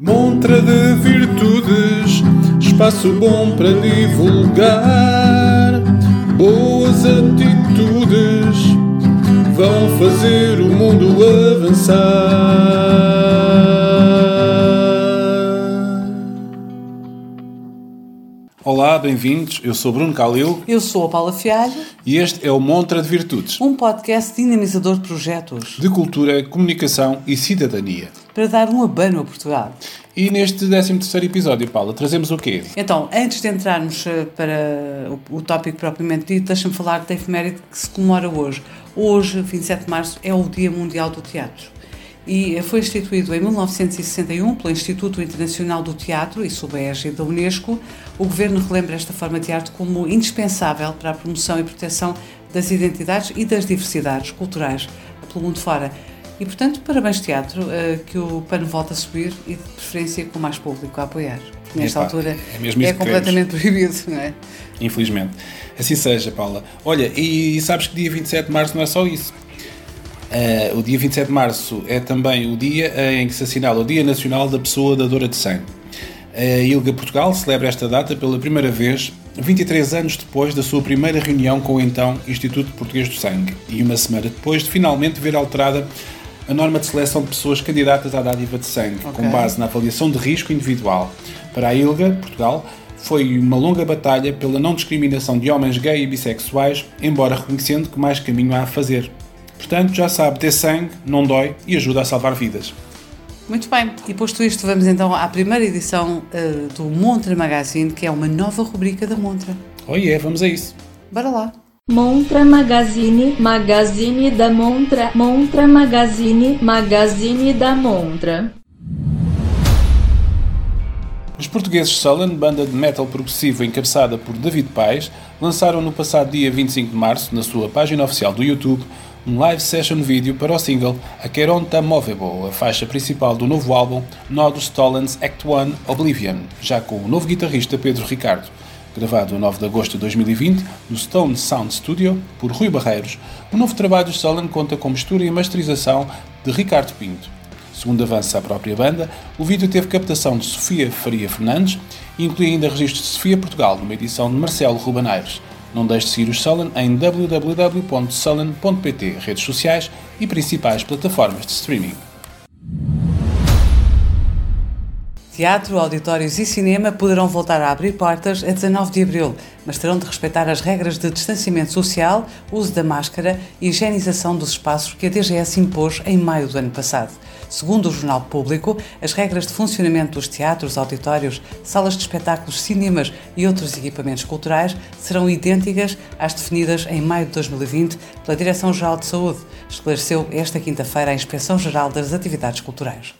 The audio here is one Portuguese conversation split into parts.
Montra de virtudes, espaço bom para divulgar. Boas atitudes vão fazer o mundo avançar. Olá, bem-vindos. Eu sou Bruno Calil Eu sou a Paula Fialho, e este é o Montra de Virtudes, um podcast dinamizador de projetos de cultura, comunicação e cidadania. Para dar um abano a Portugal. E neste 13º episódio, Paula, trazemos o quê? Então, antes de entrarmos eh, para o, o tópico propriamente dito, deixa-me falar da efeméride que se comemora hoje. Hoje, 27 de março, é o Dia Mundial do Teatro. E eh, foi instituído em 1961 pelo Instituto Internacional do Teatro e sob a égide da Unesco. O governo relembra esta forma de arte como indispensável para a promoção e proteção das identidades e das diversidades culturais pelo mundo fora. E, portanto, parabéns teatro, eh, que o pano volta a subir e de preferência com mais público a apoiar. Nesta Epá, altura é que completamente proibido, não é? Infelizmente. Assim seja, Paula. Olha, e sabes que dia 27 de março não é só isso. Eh, o dia 27 de março é também o dia em que se assinala o Dia Nacional da Pessoa Dadora de Sangue. A ILGA Portugal celebra esta data pela primeira vez 23 anos depois da sua primeira reunião com o então Instituto Português do Sangue e uma semana depois de finalmente ver alterada a norma de seleção de pessoas candidatas à dádiva de sangue, Ok. com base na avaliação de risco individual. Para a ILGA Portugal, foi uma longa batalha pela não discriminação de homens gay e bissexuais, embora reconhecendo que mais caminho há a fazer. Portanto, já sabe, ter sangue não dói e ajuda a salvar vidas. Muito bem, e posto isto, vamos então à primeira edição eh, do Montra Magazine, que é uma nova rubrica da Montra. Oh yeah, vamos a isso. Bora lá! Montra Magazine, Magazine da Montra, Montra Magazine, Magazine da Montra. Os portugueses Sullen, banda de metal progressivo encabeçada por David Paes, lançaram no passado dia 25 de março, na sua página oficial do YouTube, um live session vídeo para o single Aqueronta Movebo, a faixa principal do novo álbum Nodus Stollens Act 1 Oblivion, já com o novo guitarrista Pedro Ricardo. Gravado a 9 de agosto de 2020 no Stone Sound Studio por Rui Barreiros, o novo trabalho dos Sullen conta com mistura e masterização de Ricardo Pinto. Segundo avança a própria banda, o vídeo teve captação de Sofia Faria Fernandes e inclui ainda registros de Sofia Portugal, numa edição de Marcelo Rubaneiros. Não deixe de seguir os Sullen em www.sullen.pt, redes sociais e principais plataformas de streaming. Teatro, auditórios e cinema poderão voltar a abrir portas a 19 de abril, mas terão de respeitar as regras de distanciamento social, uso da máscara e higienização dos espaços que a DGS impôs em maio do ano passado. Segundo o Jornal Público, as regras de funcionamento dos teatros, auditórios, salas de espetáculos, cinemas e outros equipamentos culturais serão idênticas às definidas em maio de 2020 pela Direção-Geral de Saúde, esclareceu esta quinta-feira a Inspeção-Geral das Atividades Culturais.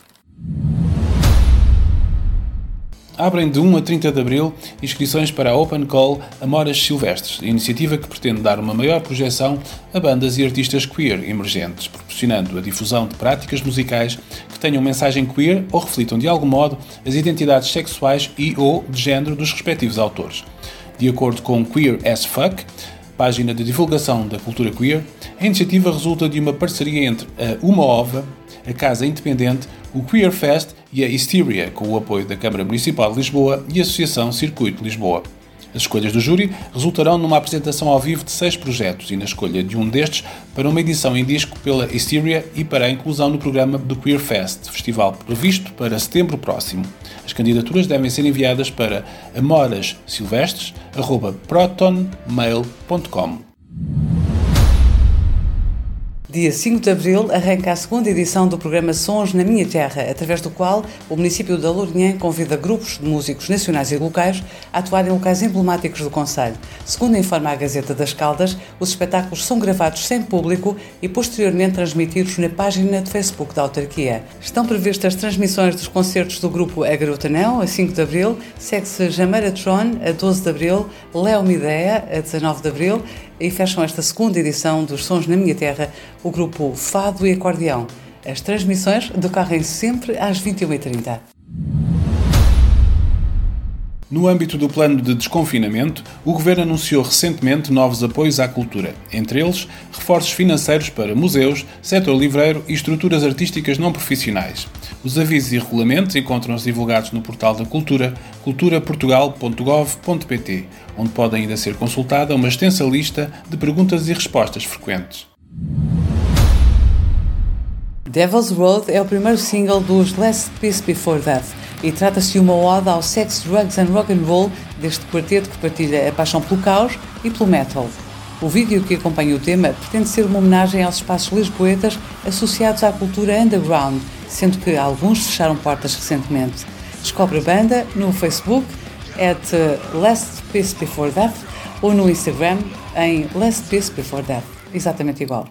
Abrem de 1 a 30 de abril inscrições para a Open Call Amoras Silvestres, iniciativa que pretende dar uma maior projeção a bandas e artistas queer emergentes, proporcionando a difusão de práticas musicais que tenham mensagem queer ou reflitam de algum modo as identidades sexuais e ou de género dos respectivos autores. De acordo com Queer as Fuck, página de divulgação da cultura queer, a iniciativa resulta de uma parceria entre a Uma Ova, a Casa Independente, o Queer Fest e a Hysteria, com o apoio da Câmara Municipal de Lisboa e a Associação Circuito Lisboa. As escolhas do júri resultarão numa apresentação ao vivo de seis projetos e na escolha de um destes para uma edição em disco pela Hysteria e para a inclusão no programa do Queer Fest, festival previsto para setembro próximo. As candidaturas devem ser enviadas para amorassilvestres.protonmail.com. Dia 5 de Abril arranca a segunda edição do programa Sons na Minha Terra, através do qual o município de Lourinhã convida grupos de músicos nacionais e locais a atuar em locais emblemáticos do Conselho. Segundo informa a Gazeta das Caldas, os espetáculos são gravados sem público e posteriormente transmitidos na página de Facebook da autarquia. Estão previstas transmissões dos concertos do grupo A Garota Não, a 5 de Abril, segue-se Jameira Tron, a 12 de Abril, Léo Mideia, a 19 de Abril e fecham esta segunda edição dos Sons na Minha Terra o grupo Fado e Acordeão. As transmissões decorrem sempre às 21h30. No âmbito do plano de desconfinamento, o Governo anunciou recentemente novos apoios à cultura, entre eles reforços financeiros para museus, setor livreiro e estruturas artísticas não profissionais. Os avisos e regulamentos encontram-se divulgados no portal da Cultura, culturaportugal.gov.pt, onde pode ainda ser consultada uma extensa lista de perguntas e respostas frequentes. Devil's Road é o primeiro single dos Last Peace Before Death e trata-se de uma ode ao sex, drugs and rock and roll deste quarteto que partilha a paixão pelo caos e pelo metal. O vídeo que acompanha o tema pretende ser uma homenagem aos espaços lisboetas associados à cultura underground, sendo que alguns fecharam portas recentemente. Descobre a banda no Facebook, at Last Peace Before Death, ou no Instagram, em Last Peace Before Death. Exatamente igual.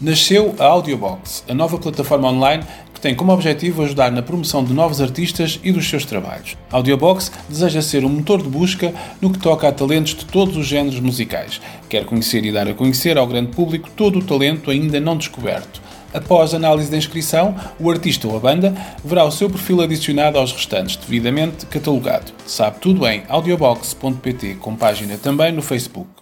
Nasceu a Audiobox, a nova plataforma online tem como objetivo ajudar na promoção de novos artistas e dos seus trabalhos. A Audiobox deseja ser um motor de busca no que toca a talentos de todos os géneros musicais. Quer conhecer e dar a conhecer ao grande público todo o talento ainda não descoberto. Após análise da inscrição, o artista ou a banda verá o seu perfil adicionado aos restantes, devidamente catalogado. Sabe tudo em audiobox.pt, com página também no Facebook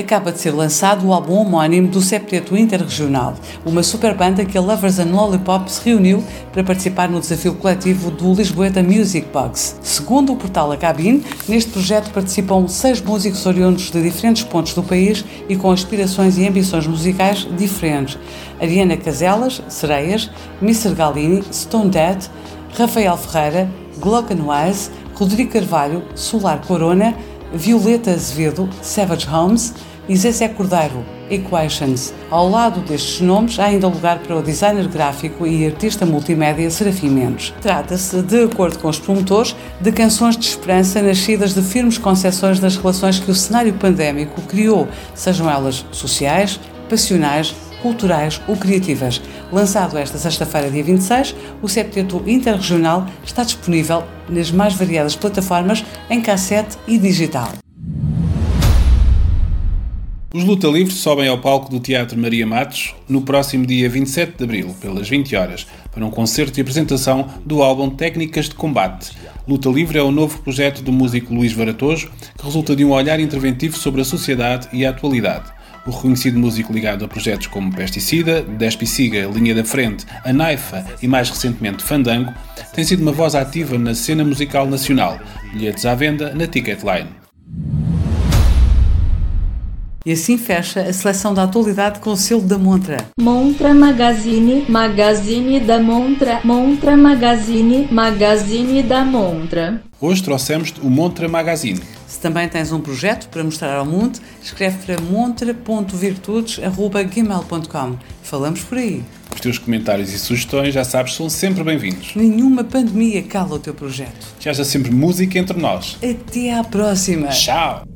acaba de ser lançado o álbum homónimo do Septeto Interregional, uma super banda que a Lovers and Lollipop se reuniu para participar no desafio coletivo do Lisboeta Music Box. Segundo o portal A Cabine, neste projeto participam seis músicos oriundos de diferentes pontos do país e com aspirações e ambições musicais diferentes. Ariana Caselas, Sereias, Mr. Galini, Stone Dead, Rafael Ferreira, Glockenwise, Rodrigo Carvalho, Solar Corona, Violeta Azevedo, Savage Homes, e Zezé Cordeiro, Equations. Ao lado destes nomes, há ainda lugar para o designer gráfico e artista multimédia Serafim Mendes. Trata-se, de acordo com os promotores, de canções de esperança nascidas de firmes concepções das relações que o cenário pandémico criou, sejam elas sociais, passionais, culturais ou criativas. Lançado esta sexta-feira, dia 26, o septeto interregional está disponível nas mais variadas plataformas em cassete e digital. Os Luta Livre sobem ao palco do Teatro Maria Matos no próximo dia 27 de abril, pelas 20 horas, para um concerto de apresentação do álbum Técnicas de Combate. Luta Livre é o novo projeto do músico Luís Varatojo, que resulta de um olhar interventivo sobre a sociedade e a atualidade. O reconhecido músico ligado a projetos como Pesticida, Despiciga, Linha da Frente, A Naifa e mais recentemente Fandango, tem sido uma voz ativa na cena musical nacional. Bilhetes à venda na Ticketline. E assim fecha a seleção da atualidade com o selo da Montra. Montra Magazine, Magazine da Montra, Montra Magazine, Magazine da Montra. Hoje trouxemos o Montra Magazine. Se também tens um projeto para mostrar ao mundo, escreve para montra.virtudes.gmail.com. Falamos por aí. Os teus comentários e sugestões, já sabes, são sempre bem-vindos. Nenhuma pandemia cala o teu projeto. Que haja sempre música entre nós. Até à próxima. Tchau!